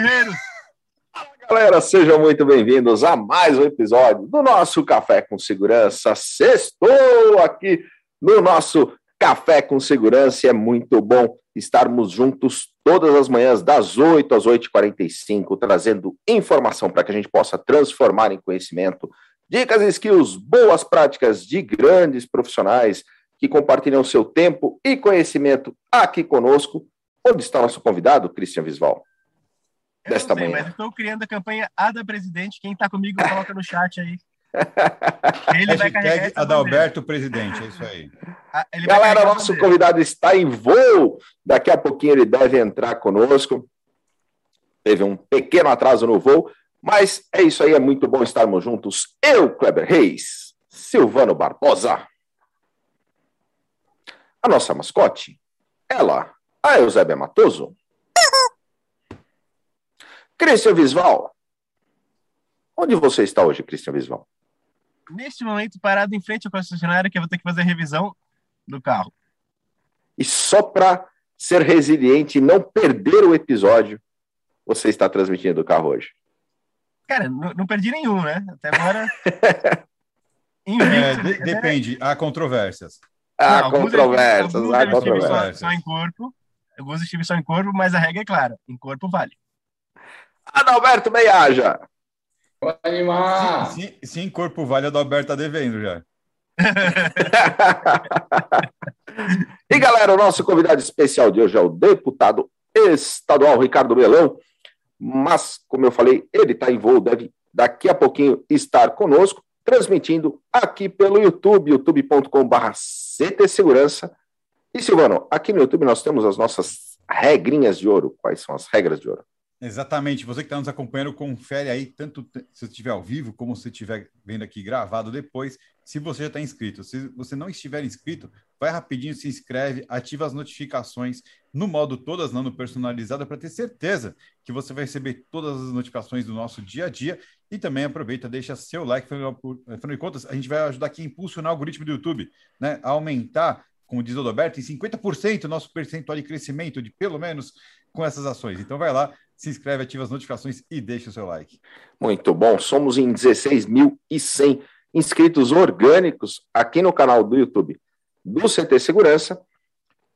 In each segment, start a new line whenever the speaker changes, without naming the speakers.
guerreiros!
Galera, sejam muito bem-vindos a mais um episódio do nosso Café com Segurança. Sextou aqui no nosso Café com Segurança é muito bom estarmos juntos todas as manhãs, das 8 às 8h45, trazendo informação para que a gente possa transformar em conhecimento, dicas e skills, boas práticas de grandes profissionais que compartilham seu tempo e conhecimento aqui conosco. Onde está nosso convidado, Cristian Visval?
Desta sei, manhã. estou criando a campanha A da Presidente. Quem está comigo, coloca no chat aí.
Ele vai carregar Adalberto Presidente, é isso aí.
Ah, Galera, nosso convidado está em voo. Daqui a pouquinho ele deve entrar conosco. Teve um pequeno atraso no voo, mas é isso aí, é muito bom estarmos juntos. Eu, Kleber Reis, Silvano Barbosa, a nossa mascote, ela, a Eusébia Matoso, Cristian Visval. Onde você está hoje, Cristian Visval?
Neste momento, parado em frente ao concessionário, que eu vou ter que fazer a revisão do carro.
E só para ser resiliente e não perder o episódio, você está transmitindo do carro hoje?
Cara, não, não perdi nenhum, né? Até agora.
é, de, depende, há controvérsias.
Há não, controvérsias, alguns, há
controvérsias. Só, só em corpo, alguns estilos são em corpo, mas a regra é clara: em corpo vale.
Adalberto Meiaja.
Vou animar! Se, se, se em corpo vale, Adalberto tá devendo já.
e galera, o nosso convidado especial de hoje é o deputado estadual Ricardo Melão, mas, como eu falei, ele está em voo, deve daqui a pouquinho estar conosco, transmitindo aqui pelo YouTube, youtube.com.br CT Segurança. E Silvano, aqui no YouTube nós temos as nossas regrinhas de ouro. Quais são as regras de ouro?
Exatamente. Você que está nos acompanhando, confere aí, tanto se estiver ao vivo, como se estiver vendo aqui gravado depois, se você já está inscrito. Se você não estiver inscrito, vai rapidinho, se inscreve, ativa as notificações no modo todas não no personalizado para ter certeza que você vai receber todas as notificações do nosso dia a dia e também aproveita, deixa seu like, afinal de contas, a gente vai ajudar aqui a impulsionar o algoritmo do YouTube, né, a aumentar, como diz o Roberto, em 50% o nosso percentual de crescimento de pelo menos com essas ações. Então vai lá, se inscreve, ativa as notificações e deixa o seu like.
Muito bom, somos em 16.100 inscritos orgânicos aqui no canal do YouTube do CT Segurança.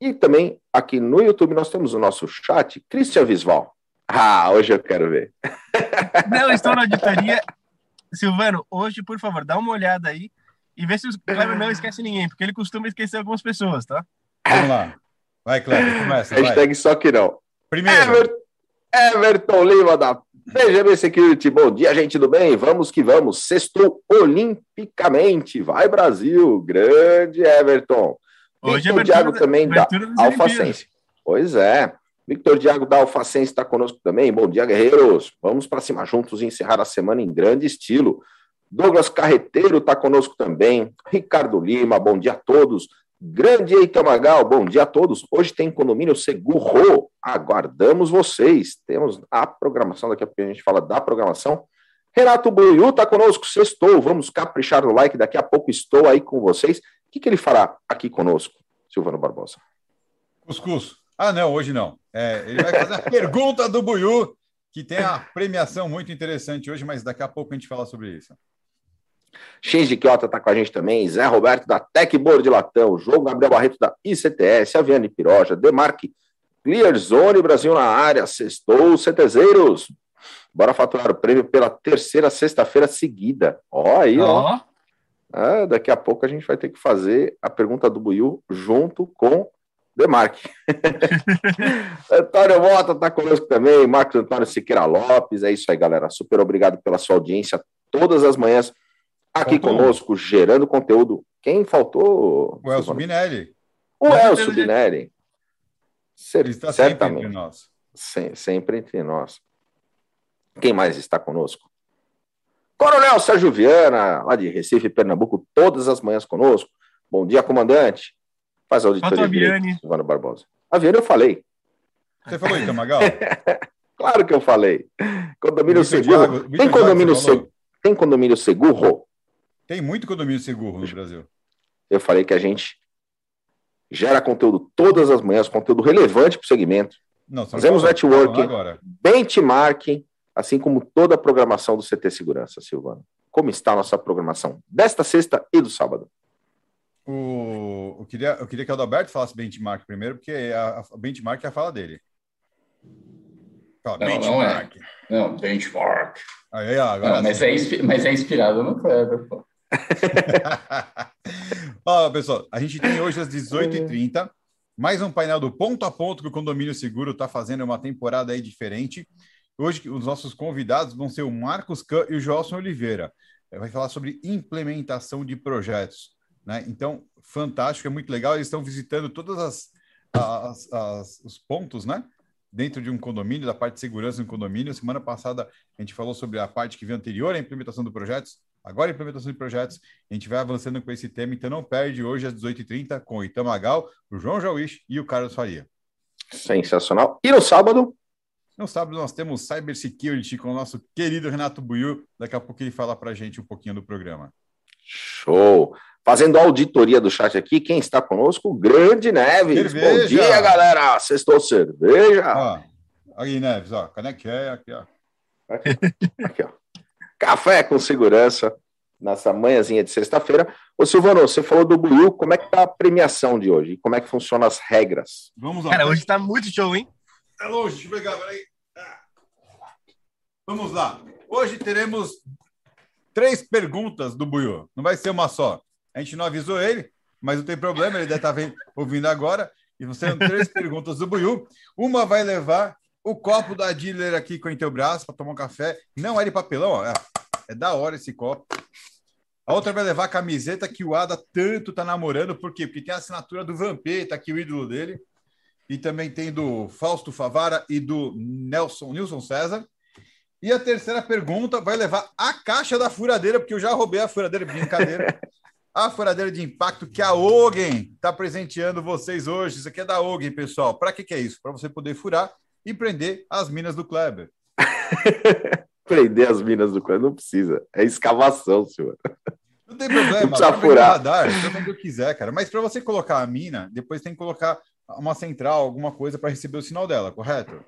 E também aqui no YouTube nós temos o nosso chat, Cristian Visval. Ah, hoje eu quero ver.
Não, estou na auditoria. Silvano, hoje, por favor, dá uma olhada aí e vê se o Cleber não esquece ninguém, porque ele costuma esquecer algumas pessoas, tá?
Vamos lá. Vai, Cleber, começa.
Hashtag vai. só que não.
Primeiro.
Everton, Everton Lima da BGB Security, bom dia, gente do bem, vamos que vamos, sextou olimpicamente, vai Brasil, grande Everton. Hoje Victor é Diago também da Alfacense. Pois é, Victor Diago da Alfacense está conosco também, bom dia guerreiros, vamos para cima juntos e encerrar a semana em grande estilo. Douglas Carreteiro está conosco também, Ricardo Lima, bom dia a todos. Grande Eita Magal, bom dia a todos. Hoje tem condomínio seguro. Aguardamos vocês. Temos a programação, daqui a pouco a gente fala da programação. Renato Buiu está conosco, sextou. Vamos caprichar no like. Daqui a pouco estou aí com vocês. O que, que ele fará aqui conosco, Silvano Barbosa?
Cuscuz. Ah, não, hoje não. É, ele vai fazer a pergunta do Buiu, que tem a premiação muito interessante hoje, mas daqui a pouco a gente fala sobre isso.
Shinji Kiota está com a gente também, Zé Roberto da Techboard de Latão, João Gabriel Barreto da ICTS, Aviane Piroja, Demarque, Clearzone Brasil na área, sextou, CTZeiros. Bora faturar o prêmio pela terceira sexta-feira seguida. Ó aí, ó. Ah, daqui a pouco a gente vai ter que fazer a pergunta do Buiu junto com Demarque. Antônio Mota está conosco também, Marcos Antônio Siqueira Lopes. É isso aí, galera. Super obrigado pela sua audiência todas as manhãs Aqui faltou. conosco, gerando conteúdo. Quem faltou?
O Elcio Binelli.
O Elcio Binelli.
Ele está sempre entre nós.
Sem, sempre entre nós. Quem mais está conosco? Coronel Sérgio Viana, lá de Recife, Pernambuco, todas as manhãs conosco. Bom dia, comandante. Faz a auditoria
direito,
Silvano Barbosa. A Viana eu falei.
Você falou isso, Magal?
claro que eu falei. Condomínio seguro. tem condomínio, seguro. tem condomínio seguro?
Tem muito condomínio seguro no Brasil.
Eu falei que a gente gera conteúdo todas as manhãs, conteúdo relevante para o segmento, Não, Fazemos networking, benchmarking, assim como toda a programação do CT Segurança, Silvano. Como está a nossa programação desta sexta e do sábado?
O, eu, queria, eu queria que o Adalberto falasse benchmark primeiro, porque a, a benchmark é a fala dele.
Fala, não, benchmark. Não, é. não, benchmark. Aí, agora não, mas, é, mas é inspirado no Kleber, pô.
Ó, pessoal, a gente tem hoje às 18h30 mais um painel do ponto a ponto que o Condomínio Seguro está fazendo uma temporada aí diferente. Hoje os nossos convidados vão ser o Marcos Kahn e o Joelson Oliveira. Vai falar sobre implementação de projetos. Né? Então, fantástico, é muito legal. Eles estão visitando todos as, as, as, os pontos, né? Dentro de um condomínio, da parte de segurança do condomínio. Semana passada a gente falou sobre a parte que veio anterior à implementação do projetos. Agora, implementação de projetos. A gente vai avançando com esse tema, então não perde hoje às 18h30 com o Itamagal, o João Jauish e o Carlos Faria.
Sensacional. E no sábado?
No sábado nós temos Cybersecurity com o nosso querido Renato Buiu. Daqui a pouco ele fala para a gente um pouquinho do programa.
Show! Fazendo auditoria do chat aqui, quem está conosco? O Grande Neves. Cerveja. Bom dia, galera! Sextou cerveja.
Ó, aí, Neves, ó. É aqui, ó.
Aqui, ó. Café com segurança nessa manhãzinha de sexta-feira. Ô, Silvano, você falou do Blue, como é que tá a premiação de hoje? Como é que funcionam as regras?
Vamos lá. Cara, hoje tá muito show, hein?
É longe, deixa eu pegar, peraí. Ah. Vamos lá. Hoje teremos três perguntas do Buiu. Não vai ser uma só. A gente não avisou ele, mas não tem problema, ele deve estar tá ouvindo agora. E você tem três perguntas do Buiu. Uma vai levar o copo da dealer aqui com o teu braço para tomar um café. Não é de papelão, ó. É, é da hora esse copo. A outra vai levar a camiseta que o Ada tanto tá namorando. Por quê? Porque tem a assinatura do Vampeta, aqui o ídolo dele. E também tem do Fausto Favara e do Nelson, Nilson César. E a terceira pergunta vai levar a caixa da furadeira, porque eu já roubei a furadeira, brincadeira. a furadeira de impacto que a Ogen está presenteando vocês hoje. Isso aqui é da Ogen, pessoal. Para que, que é isso? Para você poder furar e prender as minas do Kleber.
prender as minas do Kleber não precisa. É escavação, senhor.
Não tem problema. Não precisa furar. Radar, quando eu quiser, cara. Mas para você colocar a mina, depois tem que colocar uma central, alguma coisa para receber o sinal dela, correto?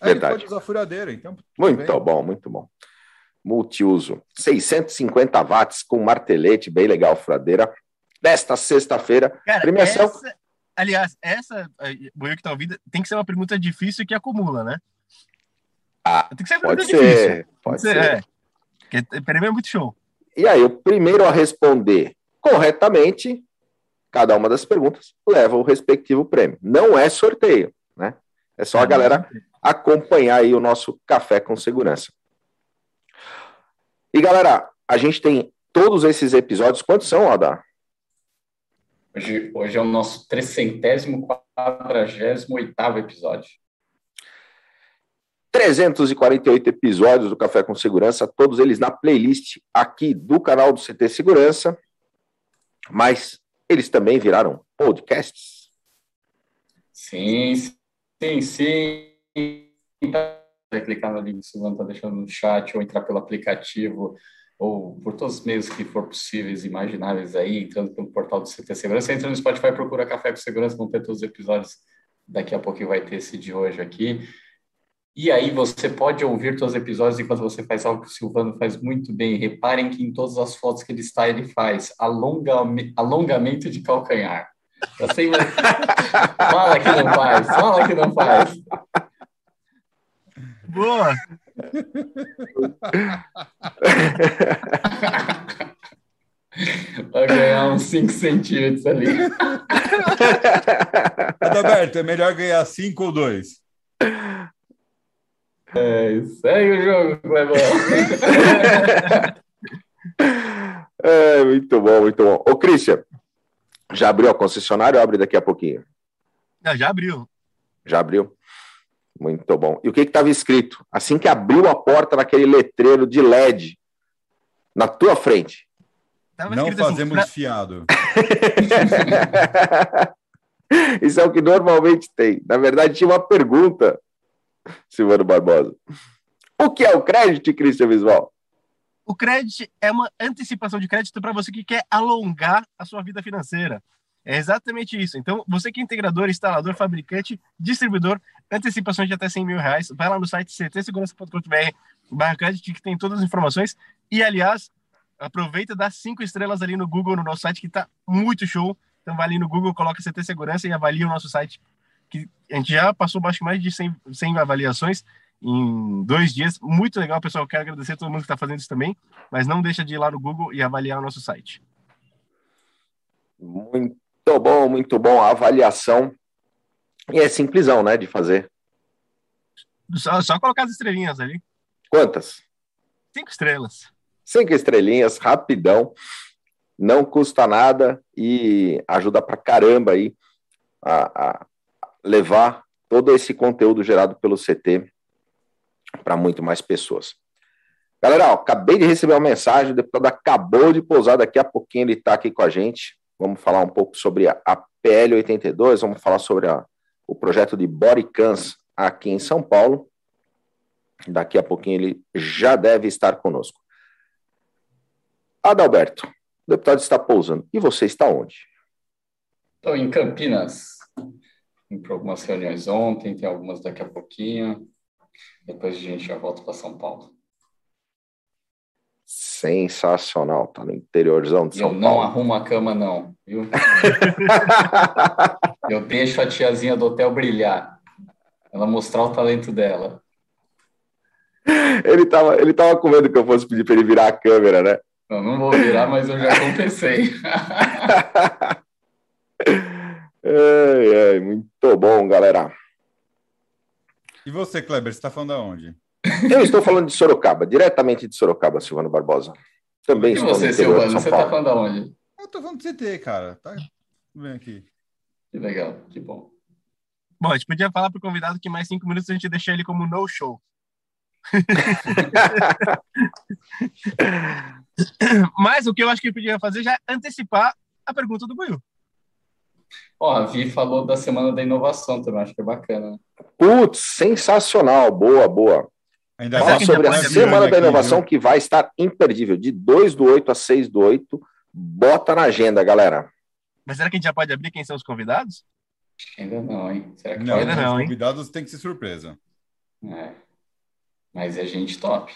Aí Verdade.
pode usar furadeira, então.
Muito bem. bom, muito bom multiuso. 650 watts com martelete, bem legal, furadeira. Desta sexta-feira, premiação.
Essa, aliás, essa, eu que tá ouvindo, tem que ser uma pergunta difícil que acumula, né?
Ah, tem que ser uma pode pergunta ser, difícil. Pode, pode ser. É.
Porque para mim é muito show.
E aí, o primeiro a responder corretamente cada uma das perguntas leva o respectivo prêmio. Não é sorteio, né? É só a galera acompanhar aí o nosso café com segurança. E galera, a gente tem todos esses episódios. Quantos são, Ada?
Hoje, hoje é o nosso 348 episódio.
348 episódios do Café com Segurança, todos eles na playlist aqui do canal do CT Segurança, mas eles também viraram podcasts.
Sim, sim, sim vai clicar no link que o Silvano está deixando no chat, ou entrar pelo aplicativo, ou por todos os meios que for possíveis, imagináveis aí, entrando pelo portal do CT Segurança, entra no Spotify, procura Café com Segurança, vão ter todos os episódios, daqui a pouco vai ter esse de hoje aqui. E aí você pode ouvir todos os episódios enquanto você faz algo que o Silvano faz muito bem. Reparem que em todas as fotos que ele está, ele faz alongame, alongamento de calcanhar. Eu sei, fala que não faz, fala que não faz.
Boa!
Vai ganhar uns 5 centímetros ali.
Adalberto, é melhor ganhar 5 ou 2?
É, segue o jogo, Clebão.
é, muito bom, muito bom. Ô, Christian, já abriu a concessionária ou abre daqui a pouquinho?
Não, já abriu.
Já abriu? Muito bom. E o que estava escrito? Assim que abriu a porta naquele letreiro de LED na tua frente.
Não assim, fazemos assim, fiado.
Isso é o que normalmente tem. Na verdade, tinha uma pergunta, Silvano Barbosa. O que é o crédito, Cristian Visual?
O crédito é uma antecipação de crédito para você que quer alongar a sua vida financeira. É exatamente isso. Então, você que é integrador, instalador, fabricante, distribuidor, antecipações de até 100 mil reais, vai lá no site ctsegurança.com.br que tem todas as informações. E, aliás, aproveita dá cinco estrelas ali no Google, no nosso site, que está muito show. Então, vai ali no Google, coloca CT Segurança e avalia o nosso site, que a gente já passou acho, mais de 100, 100 avaliações em dois dias. Muito legal, pessoal. Quero agradecer a todo mundo que está fazendo isso também, mas não deixa de ir lá no Google e avaliar o nosso site.
Muito bom, muito bom. A avaliação. E é simplesão, né, de fazer.
Só, só colocar as estrelinhas ali.
Quantas?
Cinco estrelas.
Cinco estrelinhas, rapidão. Não custa nada e ajuda pra caramba aí a, a levar todo esse conteúdo gerado pelo CT para muito mais pessoas. Galera, ó, acabei de receber uma mensagem, o deputado acabou de pousar, daqui a pouquinho ele está aqui com a gente. Vamos falar um pouco sobre a, a PL 82, vamos falar sobre a, o projeto de Bodycans aqui em São Paulo. Daqui a pouquinho ele já deve estar conosco. Adalberto, o deputado está pousando. E você está onde?
Estou em Campinas. Fui para algumas reuniões ontem, tem algumas daqui a pouquinho. Depois a gente já volta para São Paulo.
Sensacional, tá no interiorzão de São
eu
Paulo. Eu
não arrumo a cama, não, viu? eu deixo a tiazinha do hotel brilhar. Ela mostrar o talento dela.
Ele tava, ele tava com medo que eu fosse pedir para ele virar a câmera, né?
Eu não vou virar, mas eu já compensei.
ai, ai, muito bom, galera.
E você, Kleber, você está falando aonde?
Eu estou falando de Sorocaba, diretamente de Sorocaba, Silvano Barbosa. Também
e
estou
você, Silvano, você está falando aonde?
Eu estou falando de CT, cara. Tá bem aqui.
Que legal, que bom.
Bom, a gente podia falar para o convidado que mais cinco minutos a gente deixar ele como no show. Mas o que eu acho que eu podia fazer já é antecipar a pergunta do Buiu.
Ó, a Vi falou da Semana da Inovação também, acho que é bacana.
Putz, sensacional, boa, boa. Ainda Fala sobre a Semana da Inovação aqui, que vai estar imperdível, de 2 do 8 a 6 do 8. Bota na agenda, galera.
Mas será que a gente já pode abrir quem são os convidados?
Ainda não, hein? Será que
não, ainda não, hein? Os convidados têm que ser surpresa.
É. Mas é gente top.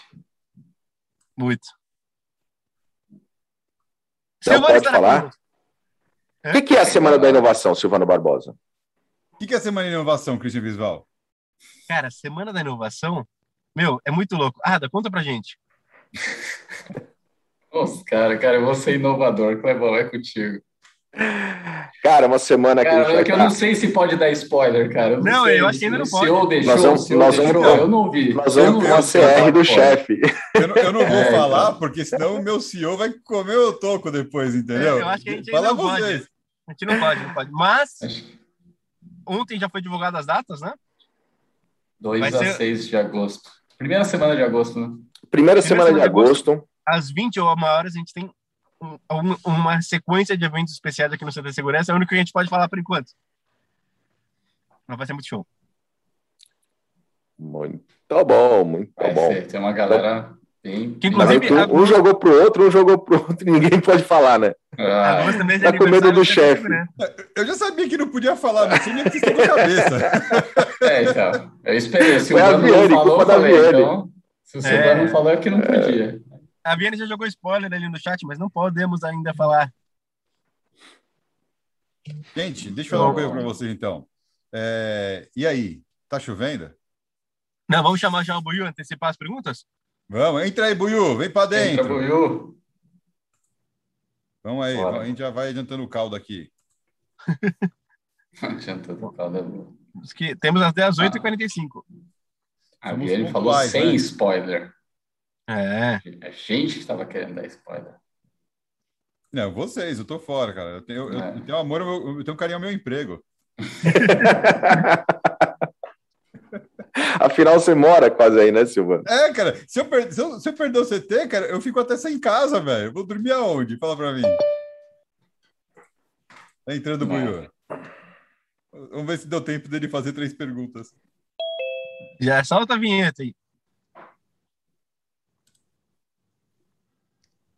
Muito.
Então, pode falar? O que, que, é a Semana da Inovação, Silvano Barbosa?
O que, que é a Semana da Inovação, Cristian Visval?
Cara, Semana da Inovação, meu, é muito louco. Ada, conta pra gente.
Nossa, cara, cara, eu vou ser inovador, Clebão, é contigo.
Cara, uma semana
cara,
que a gente
é que eu não sei se pode dar spoiler, cara. Eu
não, não eu acho que ainda não pode.
Se eu deixou,
nós vamos,
se eu
nós
deixou,
vamos,
eu não vi.
Nós vamos com a CR do chefe.
Eu, não, eu não vou é, falar, então. porque senão o meu CEO vai comer o toco depois, entendeu?
Eu acho que a gente Fala não vocês. pode. A gente não pode, não pode. Mas ontem já foi divulgado as datas, né?
2 a ser... 6 de agosto. Primeira semana de agosto, né?
Primeira, Primeira semana, semana, de agosto. agosto.
Às 20 ou uma horas a gente tem um, uma sequência de eventos especiais aqui no Centro de Segurança. É o único que a gente pode falar por enquanto. Mas vai ser muito show.
Muito bom, muito
vai
bom.
Ser. Tem uma galera
Que, inclusive, um, um jogou pro outro, um jogou pro outro, ninguém pode falar, né?
Ah,
tá com medo do chefe.
Né? Eu já sabia que não podia falar, não tinha nem que na cabeça.
É, então. Eu esperei. Se o Silvano não falou, eu falei, então. Se o Silvano é... não falou, é que não podia.
A Viane já jogou spoiler ali no chat, mas não podemos ainda falar.
Gente, deixa eu falar uma coisa para vocês então. É... E aí, tá chovendo?
Não, vamos chamar já o Buiu antecipar as perguntas?
Vamos, entra aí, Buiu, vem para dentro.
Entra, Buiu.
Vamos aí, Bora. a gente já vai adiantando o caldo aqui.
adiantando o caldo é bom.
Que temos até as 8h45.
Ah, ele falou sem né? spoiler.
É.
A gente que estava querendo dar spoiler.
Não, vocês, eu tô fora, cara. Eu tenho, é. eu, eu tenho amor, eu, eu tenho carinho ao meu emprego.
Afinal, você mora quase aí, né, Silva?
É, cara. Se eu, per... se, eu, se eu perder o CT, cara, eu fico até sem casa, velho. Vou dormir aonde? Fala pra mim. Tá entrando o Buiu. Vamos ver se deu tempo dele fazer três perguntas.
Já solta a vinheta aí.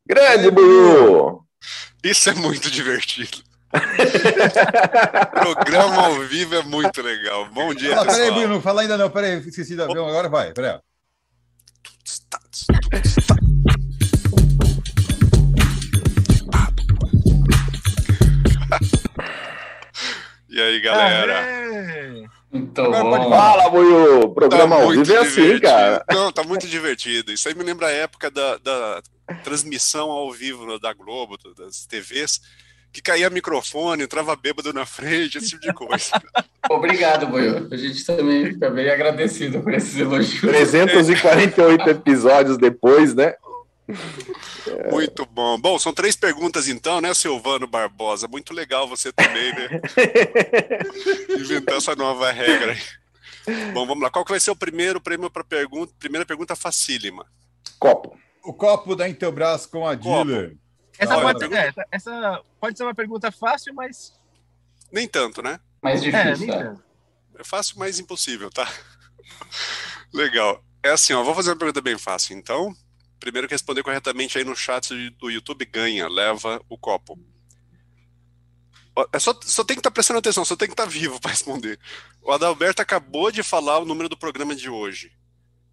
Grande, Buiu!
Isso é muito divertido. Programa ao vivo é muito legal. Bom dia, pessoal.
peraí, Bruno, não fala ainda não. Peraí, esqueci da. Agora vai, peraí.
E aí, galera?
Aê!
Bom.
pode falar.
Fala, Buiu. Programa
Tá
ao
muito
vivo é assim, cara.
Não, tá muito divertido. Isso aí me lembra a época da, da transmissão ao vivo da Globo, do- das TVs, que caía microfone, entrava bêbado na frente, esse tipo de coisa.
Obrigado, Boio. A gente também fica bem agradecido por esses elogios.
348 episódios depois, né?
Muito bom. Bom, são três perguntas então, né, Silvano Barbosa? Muito legal você também, né? Inventar essa nova regra aí. Bom, vamos lá. Qual que vai ser o primeiro prêmio para pergunta? Primeira pergunta facílima.
Copo.
O copo da Intelbras com a
Copo.
dealer.
Essa,
Olha,
pode, é, essa pode ser uma pergunta fácil, mas.
Nem tanto, né?
Mais
É,
difícil,
nem
tá?
tanto.
É fácil, mas impossível, tá? Legal. É assim, ó, vou fazer uma pergunta bem fácil. Então, primeiro que responder corretamente aí no chat do YouTube ganha, leva o copo. É só, só tem que estar prestando atenção, só tem que estar vivo para responder. O Adalberto acabou de falar o número do programa de hoje.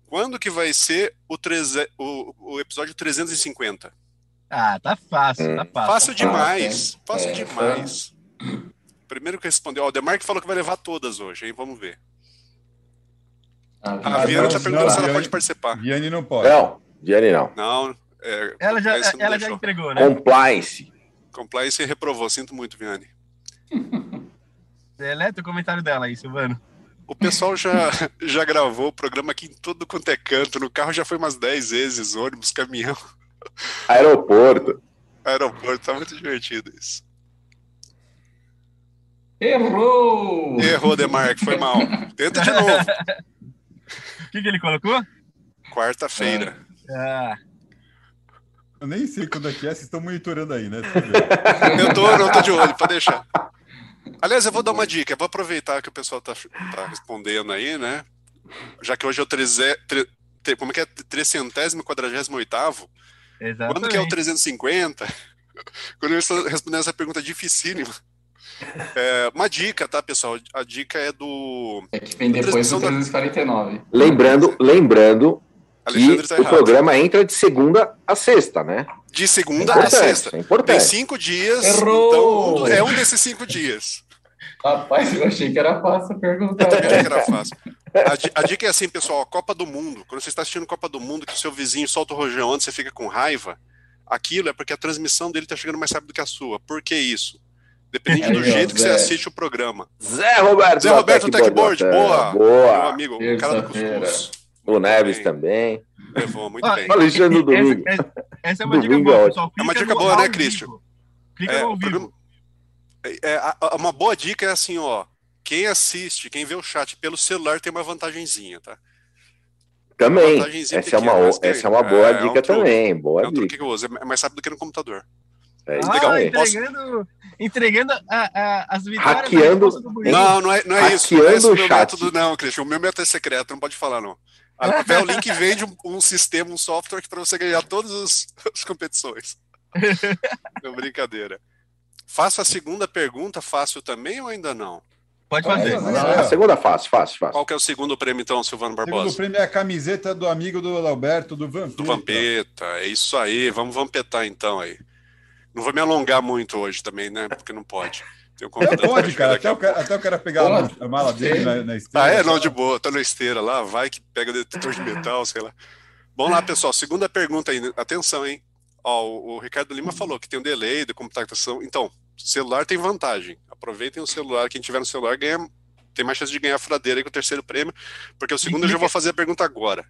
Quando que vai ser o, treze, o, o episódio 350?
Ah, tá fácil, tá fácil.
Fácil demais, fácil
É,
demais. Primeiro que respondeu, ó, o Demar que falou que vai levar todas hoje, hein? Vamos ver.
Ah,
A Viana está perguntando
não,
se ela
Viane-
pode participar.
Vianney não pode.
Não, Jenny não.
Não, é,
Ela já,
não
ela já entregou, né?
Compliance.
Compliance reprovou, sinto muito, Viane.
Deleta o comentário dela aí, Silvano.
O pessoal já, já gravou o programa aqui em todo quanto é canto. No carro já foi umas 10 vezes, ônibus, caminhão,
Aeroporto.
aeroporto. Tá muito divertido isso.
Errou!
Errou, Demarque, foi mal. Tenta de novo.
O que, que ele colocou?
Quarta-feira.
Ah,
Eu nem sei quando é que é, vocês estão monitorando aí, né? Eu
tô, não tô de olho, pode deixar. Aliás, eu vou dar uma dica. Eu vou aproveitar que o pessoal tá, tá respondendo aí, né? Já que hoje é o treze, tre, tre- como é que é? Trecentésimo, quadragésimo oitavo.
Exatamente.
Quando que é o 350? Quando eu estou respondendo essa pergunta dificílima. É, uma dica, tá, pessoal? A dica é do
É que vem depois do
Transmissão da-
349.
Lembrando, lembrando que
tá
o programa entra de segunda a sexta, né?
De
É
segunda a
importante,
sexta.
é
Tem
importante.
cinco dias,
Errou!
então é um desses cinco dias.
Rapaz, eu achei que era fácil a pergunta.
Eu achei que era fácil. A, a dica é assim, pessoal, Copa do Mundo. Quando você está assistindo Copa do Mundo, que o seu vizinho solta o rojão antes, você fica com raiva, aquilo é porque a transmissão dele está chegando mais rápido que a sua. Por que isso? Dependendo do
Aí, ó,
jeito que você
Zé.
assiste o programa.
Zé Roberto.
Zé Roberto Techboard,
Techboard,
boa. Meu
Boa.
amigo, o cara do cuscuz.
O Neves
bem.
também.
Levou, muito
Ah,
bem.
Alexandre domingo.
Essa, essa é uma dica
Domingo é
boa,
ótimo.
pessoal.
É uma dica boa, né,
vivo.
Christian?
Clica
É,
no ao vivo.
programa- É, a- a- uma boa dica é assim, ó. Quem assiste, quem vê o chat pelo celular tem uma vantagenzinha, tá?
Também.
vantagenzinha
Essa é uma,
tem-
essa é uma boa
é, é um
dica
truque.
também. Boa
É um truque
dica.
que eu uso, é mais rápido do que no computador.
É isso
Ah,
Legal.
entregando, entregando a- a- as vitórias
Hackeando-.
Não, não é, não é isso. Não é esse
Hackeando
o meu
chat.
método, não, Christian. O meu método é secreto, não pode falar, não. A Papel Link vende um, um sistema, um software para você ganhar todas os- as competições. É brincadeira. Faça a segunda pergunta fácil também ou ainda não?
Pode fazer.
Ah, não,
lá.
é.
A segunda fácil, fácil, fácil.
Qual que é o segundo prêmio, então, Silvano
O segundo
Barbosa?
prêmio é a camiseta do amigo do Alberto, do Vampeta.
Do Vampeta, é isso aí. Vamos vampetar então aí. Não vou me alongar muito hoje também, né? Porque não pode. Tem um
É, pode, cara. Até o cara, até o cara pegar a mala dele na, na esteira.
Ah, é? Não, de boa. Tá na esteira lá, vai que pega detetor de metal, sei lá. Vamos lá, pessoal. Segunda pergunta aí. Atenção, hein? Ó, o, o Ricardo Lima falou que tem um delay de computação. Então, celular tem vantagem. Aproveitem o celular. Quem tiver no celular ganha, tem mais chance de ganhar a furadeira aí com o terceiro prêmio, porque o segundo eu já vou fazer a pergunta agora.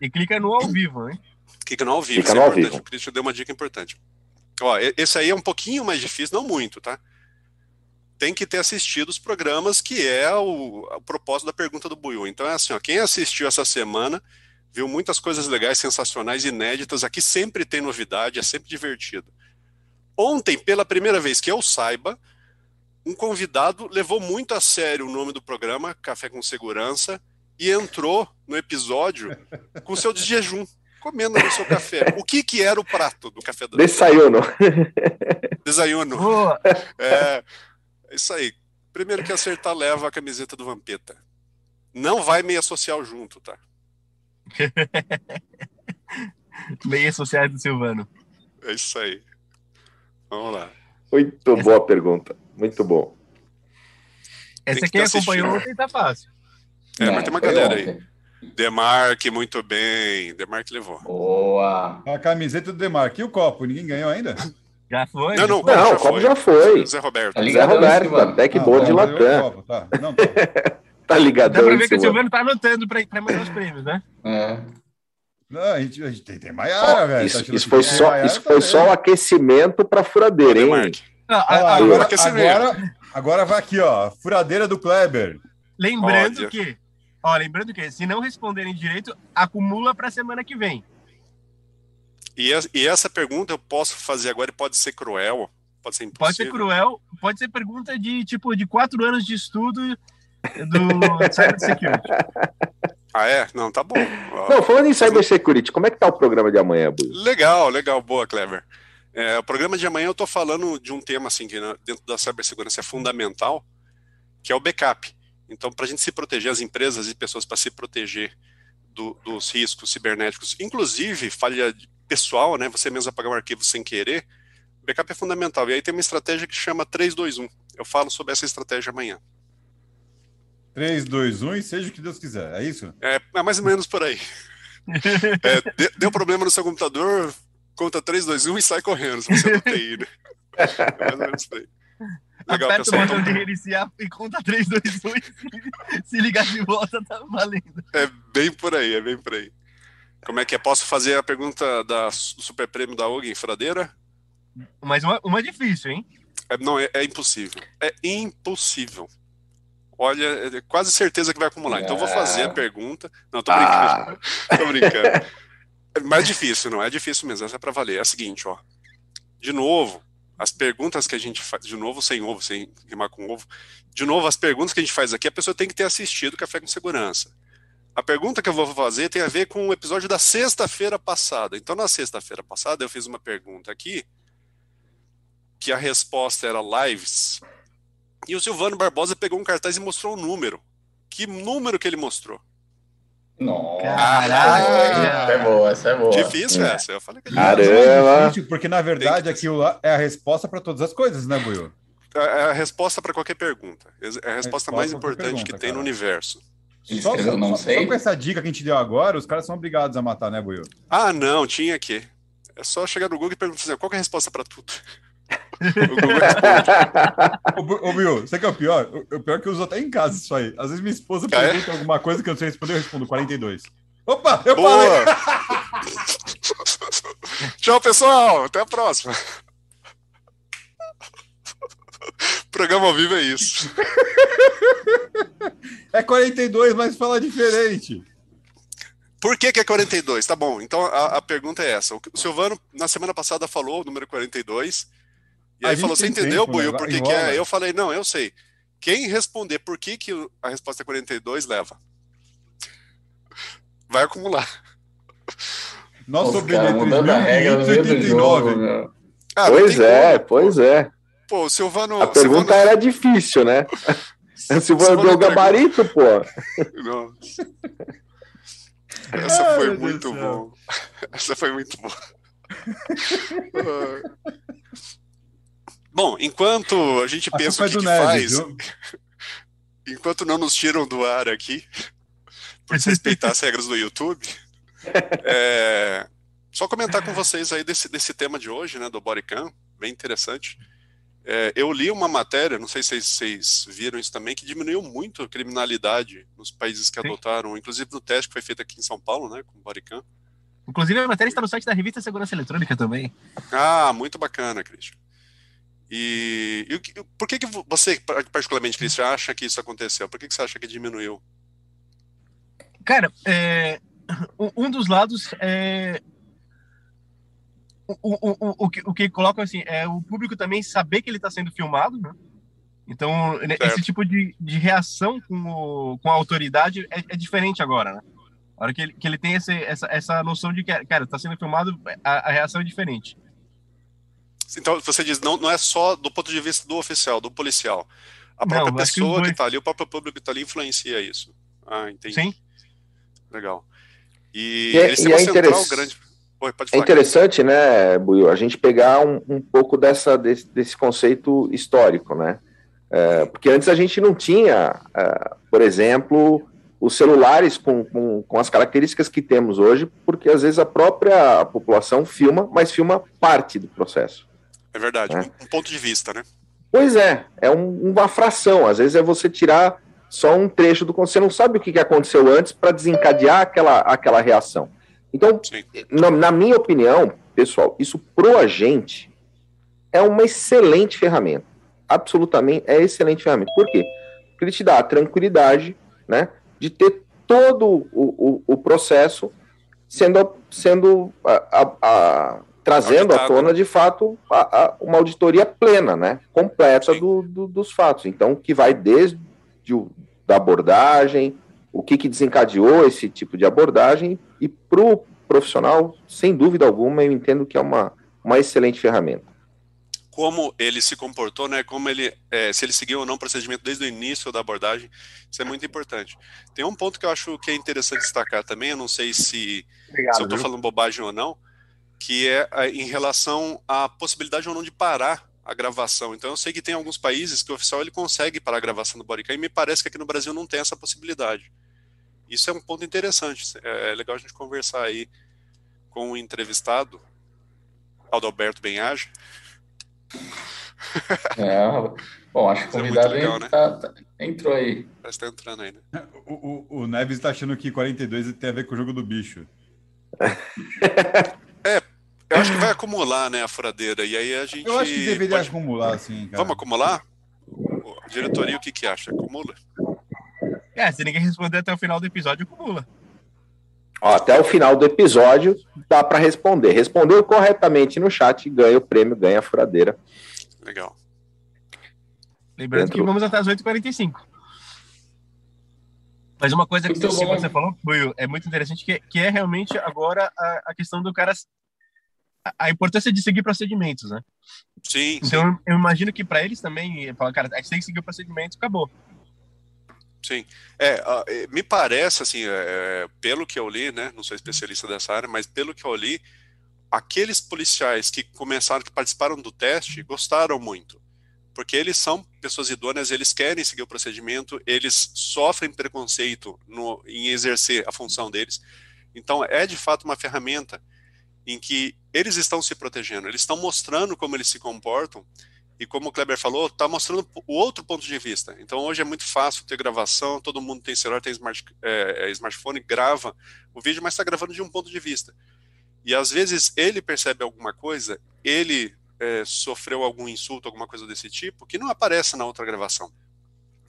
E clica no ao vivo, hein?
Clica no ao vivo.
Clica
isso
no
é
ao
importante.
vivo.
O Christian deu uma dica importante. Ó, esse aí é um pouquinho mais difícil, não muito, tá? Tem que ter assistido os programas, que é o, o propósito da pergunta do Buiu. Então é assim, ó, quem assistiu essa semana viu muitas coisas legais, sensacionais, inéditas. Aqui sempre tem novidade, é sempre divertido. Ontem, pela primeira vez que eu saiba, um convidado levou muito a sério o nome do programa, Café com Segurança, e entrou no episódio com seu de jejum comendo no seu café. O que, que era o prato do café da
Desayuno.
Desayuno. É, é isso aí. Primeiro que acertar, leva a camiseta do Vampeta. Não vai meia social junto, tá?
Meias sociais do Silvano.
É isso aí. Vamos lá.
Muito boa pergunta. Muito bom.
Essa
que
quem
tá
acompanhou ontem tá fácil.
É,
Não,
mas tem uma
foi
galera aí.
ontem.
Demarque, muito bem. Demarque levou.
Boa.
A camiseta do Demarque e o copo, ninguém ganhou ainda?
Já foi?
Não, não,
Já foi?
Já
Não, o copo
foi.
já foi.
Zé Roberto.
Tá
Zé Roberto, Tech
Ah,
Boa de
tá,
Latam.
tá. Não, tá.
Tá
Dá
ligadão,
pra ver que o
Silvano.
Silvano tá anotando pra, pra mandar os prêmios, né?
É.
Não, a gente, a gente tem, tem Maiara, velho.
Isso,
Tá
isso foi
tem
só,
Maiara,
isso
tá
foi só o aquecimento para furadeira, hein?
Não, a- a-
agora
agora, agora, agora vai aqui, ó. Furadeira do Kleber.
lembrando
Olha.
que, ó, lembrando que se não responderem direito, acumula pra semana que vem.
E, e essa pergunta eu posso fazer agora e pode ser cruel, pode ser impossível.
Pode ser cruel, pode ser pergunta de tipo de quatro anos de estudo do cybersecurity.
Ah, é? Não, tá bom.
Não, falando em cybersecurity, como é que tá o programa de amanhã, Bu?
Legal, legal, boa, Clever. É, o programa de amanhã eu estou falando de um tema assim que dentro da cibersegurança é fundamental, que é o backup. Então, para a gente se proteger, as empresas e pessoas para se proteger do- dos riscos cibernéticos, inclusive falha pessoal, né? Você mesmo apagar um arquivo sem querer, backup é fundamental. E aí tem uma estratégia que chama 321. Eu falo sobre essa estratégia amanhã.
3, 2, 1 e seja o que Deus quiser. É isso?
É, é mais ou menos por aí. É, de- deu problema no seu computador, conta 3, 2, 1 e sai correndo, se você é do TI, né? É mais ou menos por aí. Legal,
Aperta o
pessoal.
botão
Então,
de reiniciar e conta 3, 2, 1 e se ligar de volta, tá valendo.
é bem por aí, é bem por aí. Como é que é? Posso fazer a pergunta da, do super prêmio da OG em furadeira?
Mas uma, uma difícil, hein?
É, não, é, é impossível. É impossível. Olha, é quase certeza que vai acumular. Então eu vou fazer a pergunta. Não, tô brincando.
Ah,
Tô brincando. É mais difícil, não é difícil mesmo. Essa é pra valer. É a seguinte, ó. De novo, as perguntas que a gente faz. De novo, sem ovo, sem rimar com ovo. De novo, as perguntas que a gente faz aqui, a pessoa tem que ter assistido Café com Segurança. A pergunta que eu vou fazer tem a ver com o episódio da sexta-feira passada. Então, na sexta-feira passada, eu fiz uma pergunta aqui, que a resposta era lives. E o Silvano Barbosa pegou um cartaz e mostrou um número. Que número que ele mostrou?
Nossa.
Caraca.
Essa é boa, essa é boa.
Difícil
É.
essa. Eu falei que é
não é
Caramba.
difícil, porque na verdade aquilo lá é a resposta para todas as coisas, né, Buiu?
É a resposta para qualquer pergunta. É a resposta
Resposta
mais importante
pergunta,
que tem no
cara.
universo.
Ele
Só, só-
não
só-
sei.
só com essa dica que a gente deu agora, os caras são obrigados a matar, né, Buiu?
Ah, não, tinha que. É só chegar no Google e perguntar assim, qual que é a resposta para tudo. O Google responde.
Ô, Buiu, você que é o pior? O o pior é que eu uso até em casa isso aí. Às vezes minha esposa
Ah, é?
pergunta alguma coisa que eu não sei responder, eu respondo 42. Opa, eu falei!
Boa! Tchau, pessoal. Até a próxima. Programa ao vivo é isso.
É 42, mas fala diferente.
Por que, que é 42? Tá bom, então a, a pergunta é essa. O Silvano, na semana passada, falou o número 42. E aí falou: Você entendeu,
tempo,
Buiu,
né?
por que, é? Eu falei: Não, eu sei. Quem responder por que, que o- a resposta é 42 leva. Vai acumular.
Obediente
mudando a regra no meio do jogo.
Ah,
Pois é,
como,
pois é.
Pô, o Silvano.
A pergunta
Silvano,
era difícil, né? Se
Silvano
deu o gabarito, pô.
Nossa. Essa
Ai,
foi muito bom. Essa foi muito boa. Bom, enquanto a gente pensa o que, que faz,
viu?
enquanto não nos tiram do ar aqui, por respeitar as regras do YouTube, é, só comentar com vocês aí desse, desse tema de hoje, né, do Bodycam, bem interessante. É, eu li uma matéria, não sei se vocês, vocês viram isso também, que diminuiu muito a criminalidade nos países que
Sim.
adotaram, inclusive no teste que foi feito aqui em São Paulo, né, com o Bodycam.
Inclusive, a matéria está no site da revista Segurança Eletrônica também.
Ah, muito bacana, Christian. E, e por que, que você, particularmente, Christian, acha que isso aconteceu? Por que, que você acha que diminuiu?
Cara, é, um dos lados é. O, o, o, o, que, o que colocam assim é o público também saber que ele está sendo filmado, né? Então, né, esse
Certo.
tipo de, de reação com, o, com a autoridade é, é diferente agora, né? A hora que ele, que ele tem esse, essa, essa noção de que, cara, está sendo filmado, a, a, reação é diferente.
Então, você diz, não, não é só do ponto de vista do oficial, do policial. A própria não, pessoa que está ali, o próprio público que está ali influencia isso. Ah, entendi. Sim. Legal. E,
e, é, e é interessante. Grande... Oi, é interessante, né, Buio, a gente pegar um, um pouco dessa, desse, desse conceito histórico, né? É, porque antes a gente não tinha, é, por exemplo, os celulares com, com, com, as características que temos hoje, porque às vezes a própria população filma, mas filma parte do processo.
É verdade, né? um ponto de vista, né?
Pois é, é um, uma fração. Às vezes é você tirar só um trecho do você não sabe o que aconteceu antes para desencadear aquela, aquela reação. Então, na, na, minha opinião, pessoal, isso pro agente é uma excelente ferramenta. Absolutamente é excelente ferramenta. Por quê? Porque ele te dá a tranquilidade, né? de ter todo o, o, o processo sendo, sendo a, a, a, trazendo à tona, de fato, uma auditoria plena, né? completa do, do, dos fatos. Então, que vai desde o, da abordagem, o que, que desencadeou esse tipo de abordagem, e para o profissional, sem dúvida alguma, eu entendo que é uma, uma excelente ferramenta
como ele se comportou, né? Como ele, é, se ele seguiu ou não o procedimento desde o início da abordagem, isso é muito importante. Tem um ponto que eu acho que é interessante destacar também, eu não sei se, Obrigado, se eu estou falando bobagem ou não, que é em relação à possibilidade ou não de parar a gravação. Então eu sei que tem alguns países que o oficial ele consegue parar a gravação do bodycam e me parece que aqui no Brasil não tem essa possibilidade. Isso é um ponto interessante. É, é legal a gente conversar aí com o entrevistado, Alberto Benhage,
é, bom, acho que o é convidado é legal, né? tá, tá, entrou aí.
Parece que tá entrando aí, né?
O, o, o Neves tá achando que 42 tem a ver com o jogo do bicho.
eu acho que vai acumular, né, a furadeira. E aí a gente.
Eu acho que deveria pode... acumular, sim.
Cara. Vamos acumular? A diretoria, o que, que acha? Acumula?
É, se ninguém responder até o final do episódio, acumula.
Ó, até o final do episódio dá para responder. Respondeu corretamente no chat, ganha o prêmio, ganha a furadeira.
Legal.
Lembrando Dentro... que vamos até as 8h45. Mas uma coisa que, você falou, Buio, é muito interessante, que, que é realmente agora a, a questão do cara. A, importância de seguir procedimentos, né?
Sim.
Então sim. Eu, imagino que para eles também, falar, cara, a gente tem que seguir o procedimento, acabou.
Sim. É, me parece, assim, é, é, pelo que eu li, né, não sou especialista dessa área, mas pelo que eu li, aqueles policiais que começaram, que participaram do teste, gostaram muito. Porque eles são pessoas idôneas, eles querem seguir o procedimento, eles sofrem preconceito no, em exercer a função deles. Então, é de fato uma ferramenta em que eles estão se protegendo, eles estão mostrando como eles se comportam e como o Kleber falou, está mostrando o outro ponto de vista. Então hoje é muito fácil ter gravação, todo mundo tem celular, tem smart, é, é smartphone, grava o vídeo, mas está gravando de um ponto de vista. E às vezes ele percebe alguma coisa, ele é, sofreu algum insulto, alguma coisa desse tipo, que não aparece na outra gravação.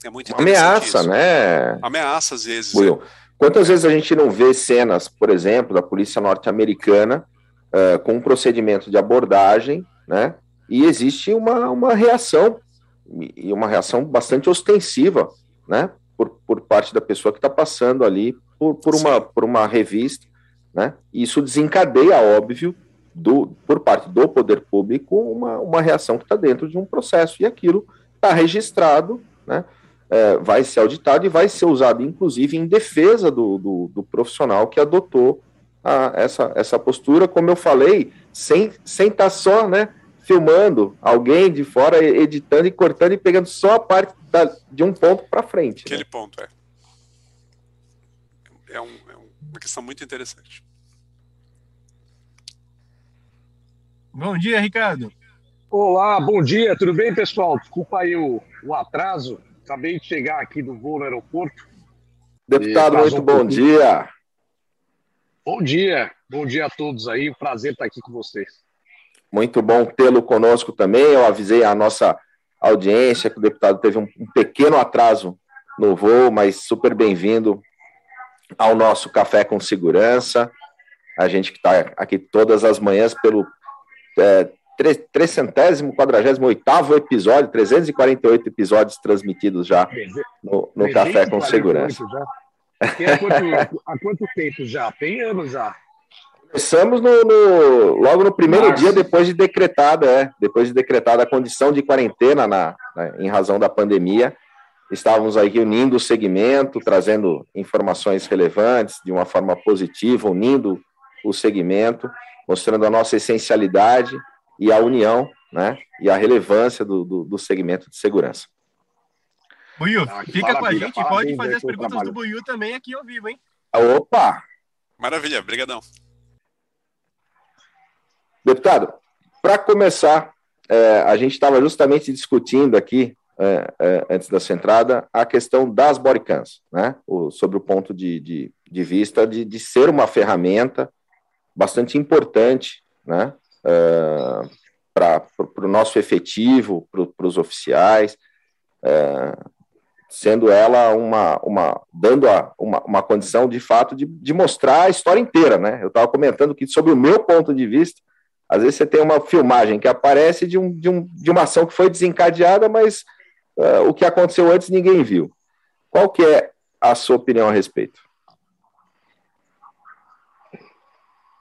É muito
Ameaça, isso. né?
Ameaça às vezes.
Will, é. quantas vezes a gente não vê cenas, por exemplo, da polícia norte-americana uh, com um procedimento de abordagem, né? e existe uma, uma reação, e uma reação bastante ostensiva, né, por, por parte da pessoa que está passando ali por, por, uma, por uma revista, né, e isso desencadeia, óbvio, do, por parte do poder público, uma, uma reação que está dentro de um processo, e aquilo está registrado, né, é, vai ser auditado e vai ser usado, inclusive, em defesa do, do, do profissional que adotou a, essa, essa postura, como eu falei, sem estar sem tá só, né, filmando alguém de fora, editando e cortando e pegando só a parte da, de um ponto para frente.
Aquele né? ponto, é. É, um, é, uma questão muito interessante.
Bom dia, Ricardo.
Olá, bom dia, tudo bem, pessoal? Desculpa aí o, o atraso, acabei de chegar aqui do voo no aeroporto.
Deputado, muito um bom dia.
Bom dia, bom dia a todos aí, um prazer estar aqui com vocês.
Muito bom tê-lo conosco também. Eu avisei a nossa audiência que o deputado teve um, pequeno atraso no voo, mas super bem-vindo ao nosso Café com Segurança. A gente que está aqui todas as manhãs pelo é, 348 episódio, 348 episódios transmitidos já no, no Café com Segurança.
Há, quanto, há quanto tempo já? Tem anos já.
Começamos no, no, logo no primeiro Março. dia depois de decretada, é, depois de decretada a condição de quarentena na, na, em razão da pandemia. Estávamos aí unindo o segmento, trazendo informações relevantes de uma forma positiva, unindo o segmento, mostrando a nossa essencialidade e a união, né, e a relevância do, do, do segmento de segurança.
Buiu, ah, fica com a gente, pode fazer as perguntas do Buiu também aqui ao vivo, hein?
Opa!
Maravilha, brigadão.
Deputado, para começar, é, a gente estava justamente discutindo aqui, é, é, antes da sua entrada, a questão das bodycams, né? O, sobre o ponto de, de, de vista de, de, ser uma ferramenta bastante importante, né? É, para o nosso efetivo, para os oficiais, é, sendo ela uma, uma dando a, uma, uma condição de fato de, de mostrar a história inteira, né? Eu estava comentando que sobre o meu ponto de vista, às vezes você tem uma filmagem que aparece de, um, de, um, de uma ação que foi desencadeada, mas uh, o que aconteceu antes ninguém viu. Qual que é a sua opinião a respeito?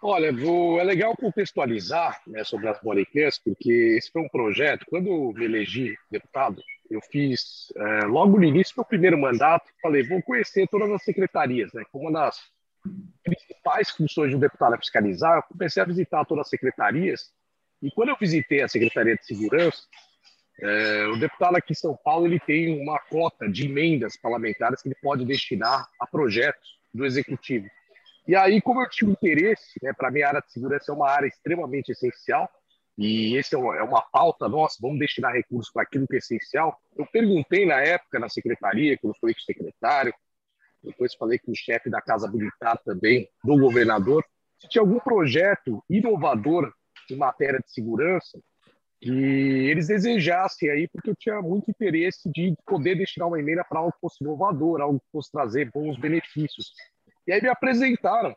Olha, vou, é legal contextualizar né, sobre as bodycams, porque esse foi um projeto, quando eu me elegi deputado, eu fiz, é, logo no início do meu primeiro mandato, falei, vou conhecer todas as secretarias, né, como uma das principais funções de um deputado é fiscalizar, eu comecei a visitar todas as secretarias, e quando eu visitei a Secretaria de Segurança, é, o deputado aqui em São Paulo ele tem uma cota de emendas parlamentares que ele pode destinar a projetos do Executivo. E aí, como eu tive interesse, né, para mim a área de segurança é uma área extremamente essencial, e esse é uma, é uma pauta nossa, vamos destinar recursos para aquilo que é essencial. Eu perguntei na época na secretaria, quando foi secretário, depois falei com o chefe da Casa Militar também, do governador, se tinha algum projeto inovador em matéria de segurança que eles desejassem aí, porque eu tinha muito interesse de poder destinar uma emenda para algo que fosse inovador, algo que fosse trazer bons benefícios. E aí me apresentaram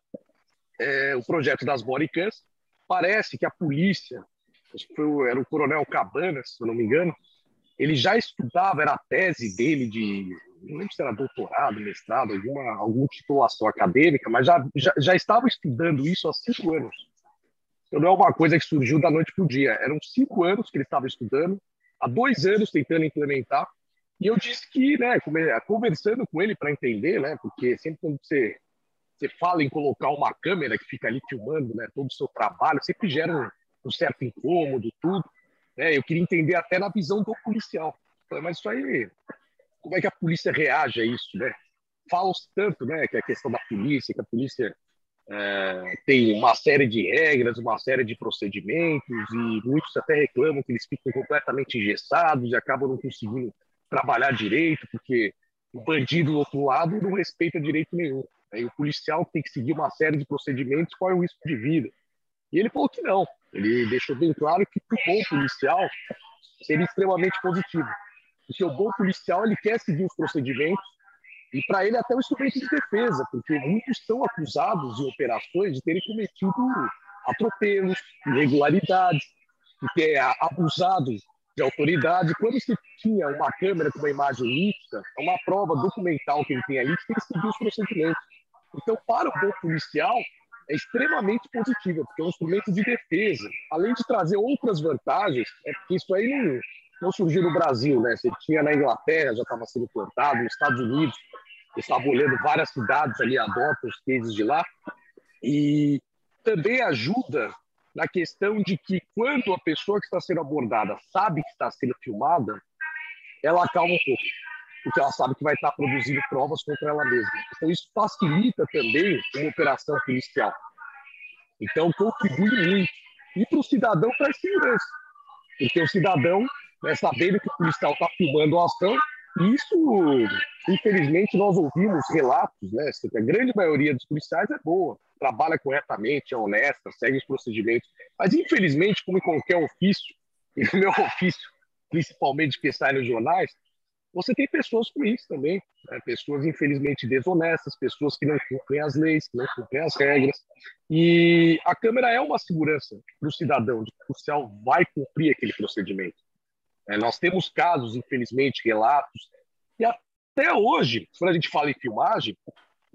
é, o projeto das bodycams. Parece que a polícia, foi, era o coronel Cabanas, se eu não me engano, ele já estudava, era a tese dele de não lembro se era doutorado, mestrado, alguma, alguma titulação acadêmica, mas já, já, já estava estudando isso há cinco anos. Então não é uma coisa que surgiu da noite para o dia. Eram cinco anos que ele estava estudando, há dois anos tentando implementar. E eu disse que, né, conversando com ele para entender, né, porque sempre quando você, você fala em colocar uma câmera que fica ali filmando né, todo o seu trabalho, sempre gera um, um certo incômodo, tudo. Né, eu queria entender até na visão do policial. Mas isso aí como é que a polícia reage a isso, né? Falam-se tanto, né, que a questão da polícia, que a polícia é, tem uma série de regras, uma série de procedimentos, e muitos até reclamam que eles ficam completamente engessados e acabam não conseguindo trabalhar direito, porque o bandido do outro lado não respeita direito nenhum. Né? E o policial tem que seguir uma série de procedimentos, qual é o risco de vida. E ele falou que não. Ele deixou bem claro que o bom policial seria extremamente positivo porque o bom policial ele quer seguir os procedimentos e para ele até o instrumento de defesa, porque muitos são acusados em operações de terem cometido atropelos, irregularidades, de ter abusado de autoridade. Quando se tinha uma câmera com uma imagem nítida, é uma prova documental que ele tem ali, que tem que seguir os procedimentos. Então, para o bom policial, é extremamente positiva, porque é um instrumento de defesa, além de trazer outras vantagens, é porque isso aí não, não surgiu no Brasil, né? Você tinha na Inglaterra, já estava sendo plantado, nos Estados Unidos, estava olhando várias cidades ali, adotam os cases de lá, e também ajuda na questão de que quando a pessoa que está sendo abordada sabe que está sendo filmada, ela acalma um pouco, porque ela sabe que vai estar produzindo provas contra ela mesma. Então isso facilita também uma operação policial. Então contribui muito. E para o cidadão traz segurança, porque o cidadão né, sabendo que o policial está filmando a ação. Isso, infelizmente, nós ouvimos relatos, né? A grande maioria dos policiais é boa, trabalha corretamente, é honesta, segue os procedimentos. Mas, infelizmente, como em qualquer ofício, e no meu ofício, principalmente que sai nos jornais, você tem pessoas isso também, né? pessoas infelizmente desonestas, pessoas que não cumprem as leis, que não cumprem as regras. E a câmera é uma segurança para o cidadão, de que o policial vai cumprir aquele procedimento. É, nós temos casos, infelizmente, relatos, e até hoje, quando a gente fala em filmagem,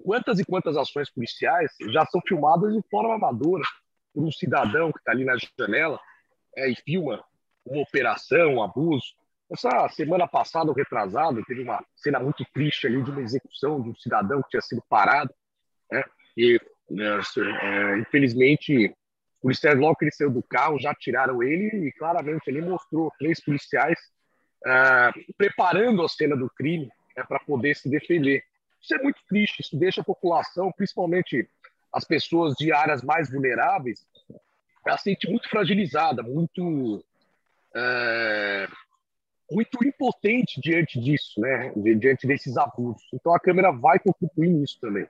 quantas e quantas ações policiais já são filmadas de forma amadora por um cidadão que está ali na janela é, e filma uma operação, um abuso. Essa semana passada, retrasada, teve uma cena muito triste ali de uma execução de um cidadão que tinha sido parado, né? E, né, é, infelizmente, os policiais, logo que ele saiu do carro, já tiraram ele e claramente ele mostrou três policiais é, preparando a cena do crime é, para poder se defender. Isso é muito triste, isso deixa a população, principalmente as pessoas de áreas mais vulneráveis, se sente muito fragilizada, muito é, muito impotente diante disso, né? Diante desses abusos. Então a câmera vai contribuir nisso também.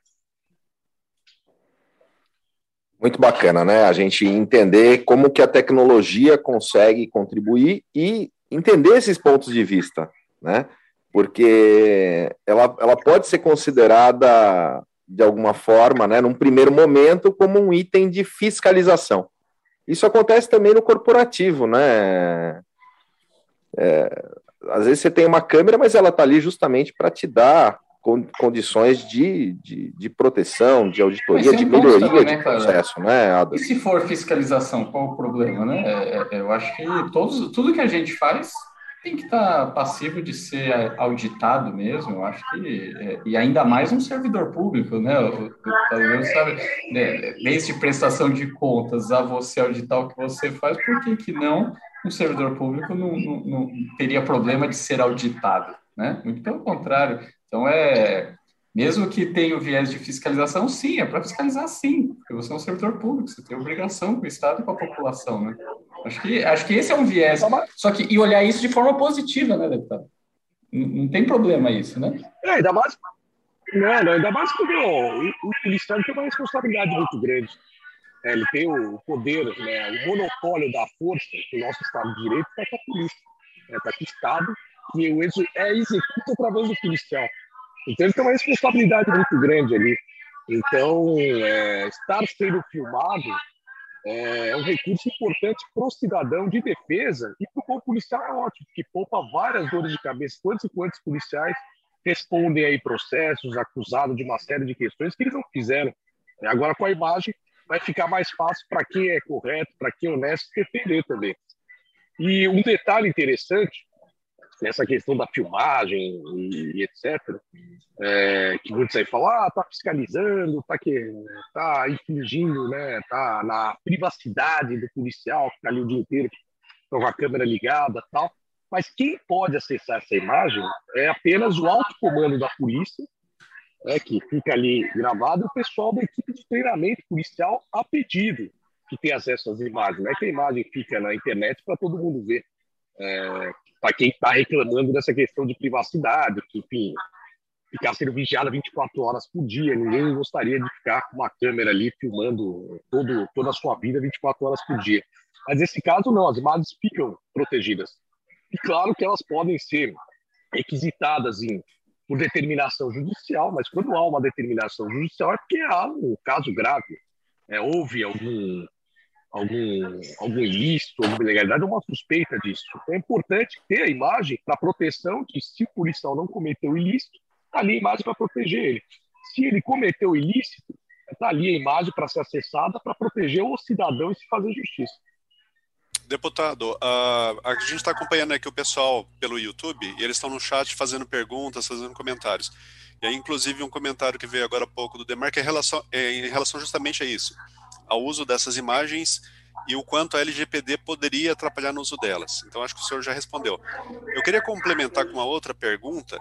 Muito bacana, né? A gente entender como que a tecnologia consegue contribuir e entender esses pontos de vista, né? Porque ela, ela pode ser considerada de alguma forma, né, num primeiro momento, como um item de fiscalização. Isso acontece também no corporativo, né? É, às vezes você tem uma câmera, mas ela está ali justamente para te dar condições de, de, de, proteção, de auditoria, de melhoria também, de né, processo, né,
Adam? E se for fiscalização, qual o problema, né? É, é, eu acho que todos, tudo que a gente faz tem que estar tá passivo de ser auditado mesmo, eu acho que, é, e ainda mais um servidor público, né? O, o, sabe, né, desde prestação de contas a você auditar o que você faz, por que, que não um servidor público não, não, não teria problema de ser auditado, né? Muito pelo contrário. Então, é, mesmo que tenha o viés de fiscalização, sim, é para fiscalizar sim, porque você é um servidor público, você tem obrigação com o Estado e com a população, né? Acho que, acho que esse é um viés. Só que, e olhar isso de forma positiva, né, deputado? Não, não tem problema isso, né?
É, ainda mais, não, não, ainda mais porque o, o policial tem uma responsabilidade muito grande. É, ele tem o poder, né, o monopólio da força que o nosso Estado de Direito está com a polícia. Está né, com o Estado que o é executa através do policial. Então ele tem uma responsabilidade muito grande ali. Então, é, estar sendo filmado é, é um recurso importante para o cidadão de defesa e para o policial é ótimo, porque poupa várias dores de cabeça. Quantos e quantos policiais respondem aí processos, acusados de uma série de questões que eles não fizeram. Agora, com a imagem, vai ficar mais fácil para quem é correto, para quem é honesto, defender também. E um detalhe interessante nessa questão da filmagem e, etc., é, que muitos aí falam, ah, tá fiscalizando, tá, que, tá infringindo, né, tá na privacidade do policial, que tá ali o dia inteiro com a câmera ligada tal. Mas quem pode acessar essa imagem é apenas o alto comando da polícia, né, que fica ali gravado, o pessoal da equipe de treinamento policial a pedido que tem acesso às imagens. Não é que a imagem fica na internet para todo mundo ver. É, para quem está reclamando dessa questão de privacidade, que, enfim, ficar sendo vigiado 24 horas por dia, ninguém gostaria de ficar com uma câmera ali filmando todo, toda a sua vida 24 horas por dia. Mas nesse caso, não, as imagens ficam protegidas. E claro que elas podem ser requisitadas em, por determinação judicial, mas quando há uma determinação judicial é porque há um caso grave. É, houve algum algum, algum ilícito, alguma ilegalidade, uma suspeita disso. Então, é importante ter a imagem para proteção que se o policial não cometeu ilícito, está ali a imagem para proteger ele. Se ele cometeu ilícito, está ali a imagem para ser acessada para proteger o cidadão e se fazer justiça.
Deputado, uh, a gente está acompanhando aqui o pessoal pelo YouTube e eles estão no chat fazendo perguntas, fazendo comentários. E aí, inclusive, um comentário que veio agora há pouco do Demarque é em relação, é, em relação justamente a isso ao uso dessas imagens e o quanto a LGPD poderia atrapalhar no uso delas. Então, acho que o senhor já respondeu. Eu queria complementar com uma outra pergunta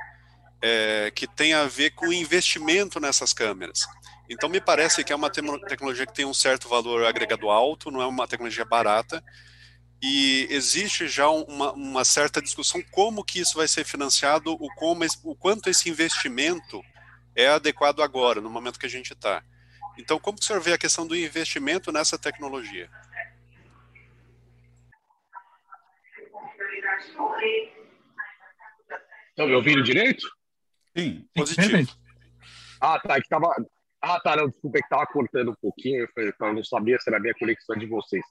é, que tem a ver com o investimento nessas câmeras. Então, me parece que é uma tecnologia que tem um certo valor agregado alto, não é uma tecnologia barata, e existe já uma, uma certa discussão como que isso vai ser financiado, o, como, o quanto esse investimento é adequado agora, no momento que a gente está. Então, como o senhor vê a questão do investimento nessa tecnologia?
Estão me ouvindo direito?
Sim,
positivo.
Ah, tá. Que tava... Ah, tá. Não, desculpa, é que estava cortando um pouquinho. Eu não sabia se era a minha conexão de vocês.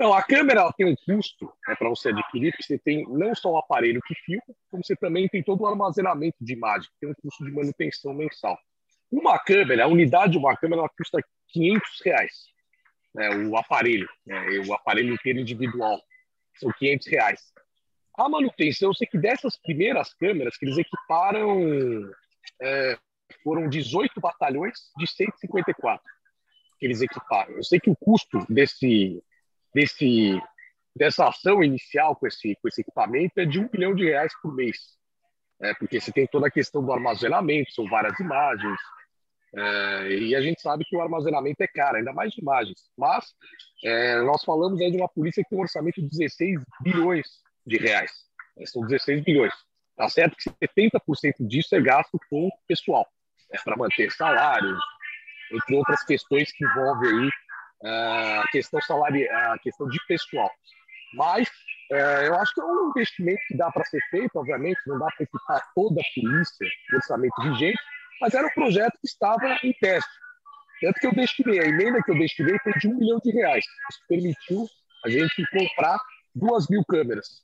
Não, a câmera tem um custo né, para você adquirir, porque você tem não só o aparelho que filma, como você também tem todo o armazenamento de imagem, que tem um custo de manutenção mensal. Uma câmera, a unidade de uma câmera, ela custa 500 reais. Né, o aparelho, né, o aparelho inteiro individual, são 500 reais. A manutenção, eu sei que dessas primeiras câmeras que eles equiparam, é, foram 18 batalhões de 154 que eles equiparam. Eu sei que o custo desse, desse, dessa ação inicial com esse, com esse equipamento é de um milhão de reais por mês. É, porque você tem toda a questão do armazenamento, são várias imagens, é, e a gente sabe que o armazenamento é caro, ainda mais de imagens. Mas é, nós falamos aí de uma polícia que tem um orçamento de 16 bilhões de reais. É, são 16 bilhões. Tá certo que 70% disso é gasto com pessoal, é, para manter salários, entre outras questões que envolvem aí a questão salarial, a questão de pessoal. Mas é, eu acho que é um investimento que dá para ser feito, obviamente, não dá para equipar toda a polícia, orçamento vigente, mas era um projeto que estava em teste. Tanto que eu destinei, a emenda que eu destinei foi de um milhão de reais. Isso permitiu a gente comprar duas mil câmeras.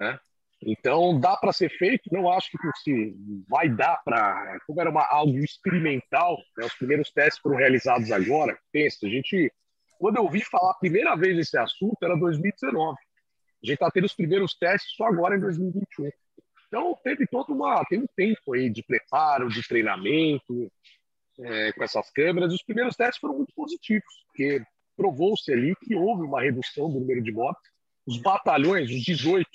Né? Então, dá para ser feito, não acho que se vai dar para. Como era uma, algo experimental, né? os primeiros testes foram realizados agora. Pensa, a gente. Quando eu ouvi falar a primeira vez desse assunto, era 2019. A gente está tendo os primeiros testes só agora em 2021. Então, teve todo uma, tem um tempo aí de preparo, de treinamento é, com essas câmeras. Os primeiros testes foram muito positivos, porque provou-se ali que houve uma redução do número de mortes. Os batalhões, os 18,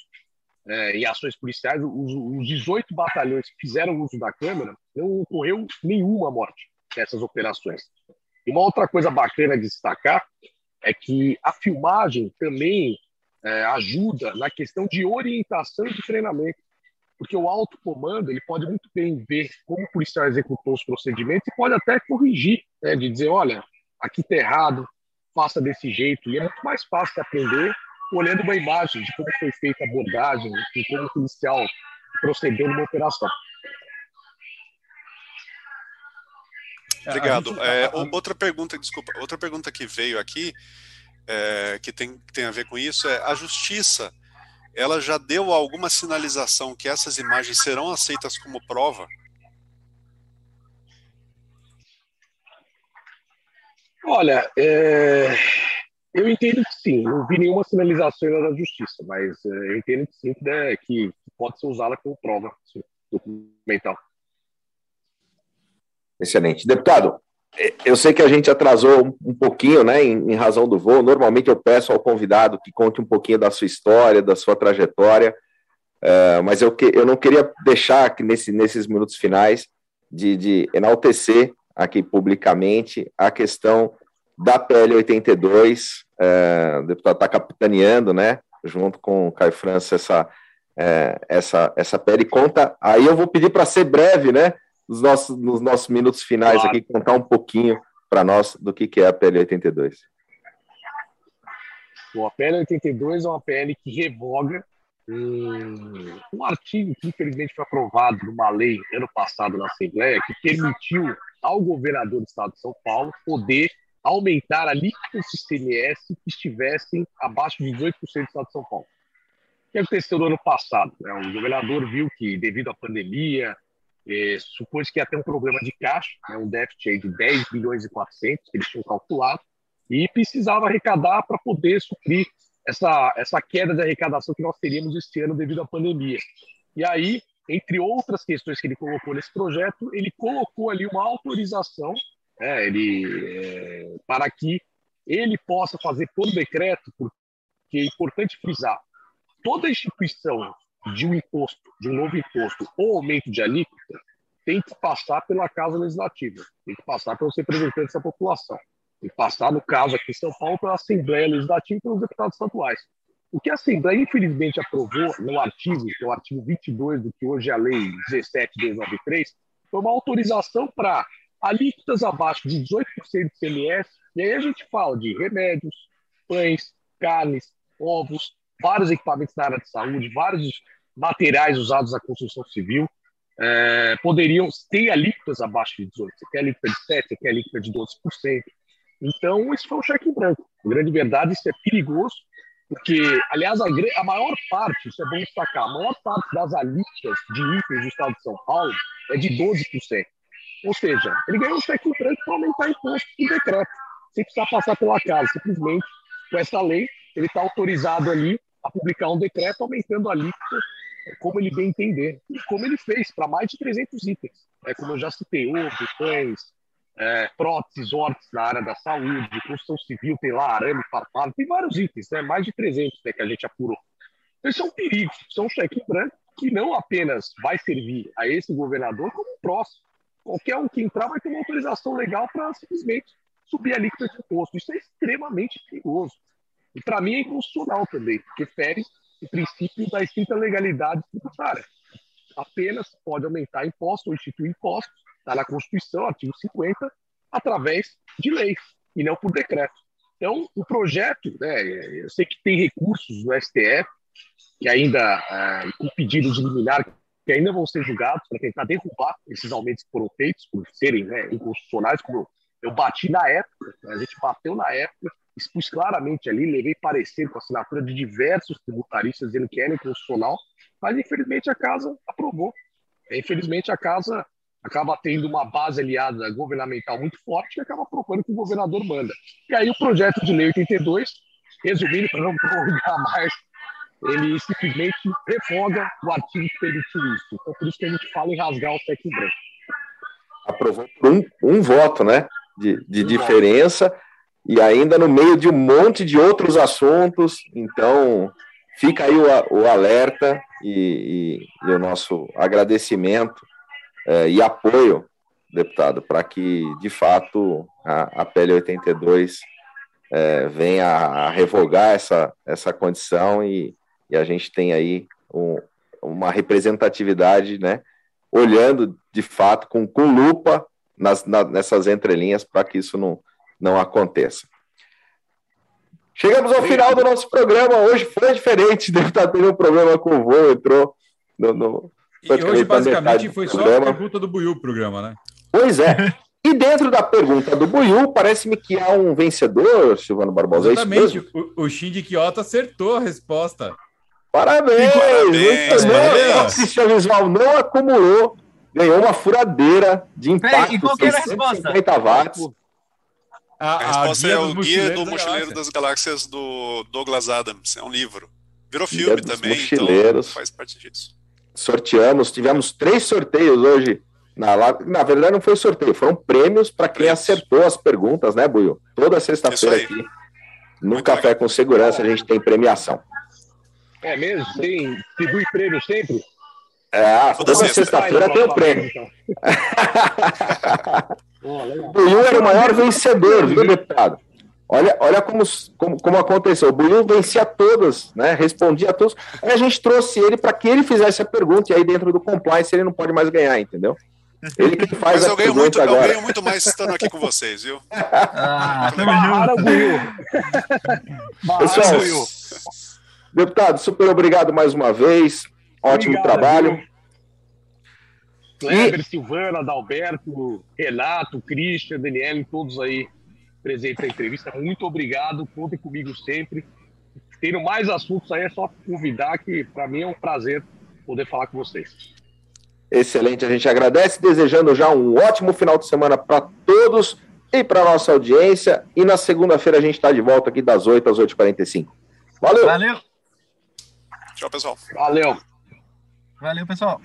é, em ações policiais, os, os 18 batalhões que fizeram uso da câmera, não ocorreu nenhuma morte nessas operações. E uma outra coisa bacana de destacar é que a filmagem também é, ajuda na questão de orientação de treinamento porque o alto comando ele pode muito bem ver como o policial executou os procedimentos e pode até corrigir, né, de dizer, olha, aqui está errado, faça desse jeito. E é muito mais fácil aprender olhando uma imagem de como foi feita a abordagem, de como o policial procedeu numa operação.
Obrigado. É, outra pergunta, desculpa, outra pergunta que veio aqui, é, que tem, tem a ver com isso, é a justiça ela já deu alguma sinalização que essas imagens serão aceitas como prova?
Olha, é... eu entendo que sim. Não vi nenhuma sinalização da justiça, mas é, eu entendo que sim, né, que pode ser usada como prova sim, documental.
Excelente. Deputado, eu sei que a gente atrasou um pouquinho, né, em, razão do voo. Normalmente eu peço ao convidado que conte um pouquinho da sua história, da sua trajetória, uh, mas eu, que, eu não queria deixar aqui nesse, nesses minutos finais de, de enaltecer aqui publicamente a questão da PL 82. Uh, o deputado está capitaneando, né, junto com o Caio França, essa, uh, essa, essa PL. Conta, aí eu vou pedir para ser breve, né, nos nossos, nos nossos minutos finais claro. aqui, contar um pouquinho para nós do que, que é a PL 82.
Bom, a PL 82 é uma PL que revoga um, um artigo que infelizmente foi aprovado numa lei ano passado na Assembleia que permitiu ao governador do estado de São Paulo poder aumentar a alíquota do CMS que estivessem abaixo de 18% do estado de São Paulo. O que aconteceu no ano passado? O governador viu que, devido à pandemia, é, supôs que ia ter um problema de caixa, né, um déficit de 10 bilhões e 400 que eles tinham calculado, e precisava arrecadar para poder suprir essa, essa queda de arrecadação que nós teríamos este ano devido à pandemia. E aí, entre outras questões que ele colocou nesse projeto, ele colocou ali uma autorização né, ele, é, para que ele possa fazer por decreto, porque é importante frisar, toda instituição de um imposto, de um novo imposto ou aumento de alíquota, tem que passar pela Casa Legislativa, tem que passar pelos representantes da população, tem que passar, no caso aqui em São Paulo, pela Assembleia Legislativa e pelos deputados estaduais. O que a Assembleia, infelizmente, aprovou no artigo, que é o artigo 22 do que hoje é a Lei 17 de 2093, foi uma autorização para alíquotas abaixo de 18% de CMS, e aí a gente fala de remédios, pães, carnes, ovos, vários equipamentos na área de saúde, vários materiais usados na construção civil, é, poderiam ter alíquotas abaixo de 18%. Você quer alíquota de 7%, você quer alíquota de 12%. Então, isso foi um cheque em branco. Na grande verdade, isso é perigoso, porque, aliás, a, a, maior parte, isso é bom destacar, a maior parte das alíquotas de itens do estado de São Paulo é de 12%. Ou seja, ele ganhou um cheque branco para aumentar imposto por decreto, sem precisar passar pela casa. Simplesmente, com essa lei, ele está autorizado ali a publicar um decreto aumentando a alíquota como ele bem entender. E como ele fez para mais de 300 itens. É, como eu já citei, ovo, pães, é, próteses, órteses na área da saúde, construção civil, tem lá arame, farpado, tem vários itens, né? mais de 300 né, que a gente apurou. Então, isso é um perigo, isso é um cheque branco que não apenas vai servir a esse governador, como um próximo. Qualquer um que entrar vai ter uma autorização legal para simplesmente subir a alíquota de imposto. Isso é extremamente perigoso. E para mim é inconstitucional também, porque fere o princípio da estrita legalidade tributária. Apenas pode aumentar impostos ou instituir impostos, está na Constituição, artigo 50, através de leis e não por decreto. Então, o projeto, né, eu sei que tem recursos no STF, que ainda, é, com pedidos de liminar, que ainda vão ser julgados para tentar derrubar esses aumentos que foram feitos por serem né, inconstitucionais, como eu bati na época, né, a gente bateu na época, expus claramente ali, levei parecer com assinatura de diversos tributaristas dizendo que era inconstitucional, mas infelizmente a casa aprovou. Infelizmente a casa acaba tendo uma base aliada governamental muito forte e acaba aprovando o que o governador manda. E aí o projeto de lei 82, resumindo para não prolongar mais, ele simplesmente refoga o artigo que permitiu isso. Então por isso que a gente fala em rasgar o cheque branco.
Aprovou por um, um voto, né? De, de um diferença. Voto e ainda no meio de um monte de outros assuntos. Então, fica aí o, o alerta e, e, e, o nosso agradecimento é, e apoio, deputado, para que, de fato, a, a PL 82 é, venha a revogar essa, essa condição e, e a gente tem aí um, uma representatividade, né, olhando, de fato, com, com lupa nas, na, nessas entrelinhas para que isso não não aconteça. Chegamos ao final do nosso programa. Hoje foi diferente, deve estar tendo um problema com o voo, entrou no. no
e hoje, basicamente, foi só a pergunta do Buiu o programa, né?
Pois é. E dentro da pergunta do Buiu, parece-me que há um vencedor, Silvano Barbosa.
É Exatamente. É o, o Shindy Kyoto acertou a resposta.
Parabéns! Parabéns, parabéns. O visual não acumulou, ganhou uma furadeira de impacto. Peraí,
e qual que era a resposta?
watts.
A, a, a resposta é o Guia do Mochileiro das Galáxias do Douglas Adams. É um livro. Virou filme também, então mochileiros. então faz parte disso.
Sorteamos, tivemos três sorteios hoje. Na, na verdade, não foi sorteio, foram prêmios para quem prêmios. acertou as perguntas, né, Buio? Toda sexta-feira aqui, no Muito Café legal. com Segurança, a gente tem premiação.
É mesmo? Tem distribui prêmio sempre?
É, toda, toda sexta-feira tem o prêmio. Então. o Buiu era o maior vencedor, viu, deputado? Olha, olha como, como, como aconteceu. O Buiu vencia todas, né? Respondia a todos. Aí a gente trouxe ele para que ele fizesse a pergunta, e aí dentro do compliance ele não pode mais ganhar, entendeu? Ele que faz Mas
eu ganho, muito, agora. eu ganho muito mais estando aqui com vocês, viu?
Ah, tamo Buiu.
Pessoal, deputado, super obrigado mais uma vez. Ótimo obrigado, trabalho. Viu?
Kleber, e... Silvana, Adalberto, Renato, Christian, Daniel, todos aí presentes na entrevista. Muito obrigado, contem comigo sempre. Tendo mais assuntos aí, é só convidar, que para mim é um prazer poder falar com vocês.
Excelente, a gente agradece, desejando já um ótimo final de semana para todos e para nossa audiência. E na segunda-feira a gente está de volta aqui das 8 às 8h45. Valeu!
Valeu!
Tchau, pessoal.
Valeu!
Valeu, pessoal!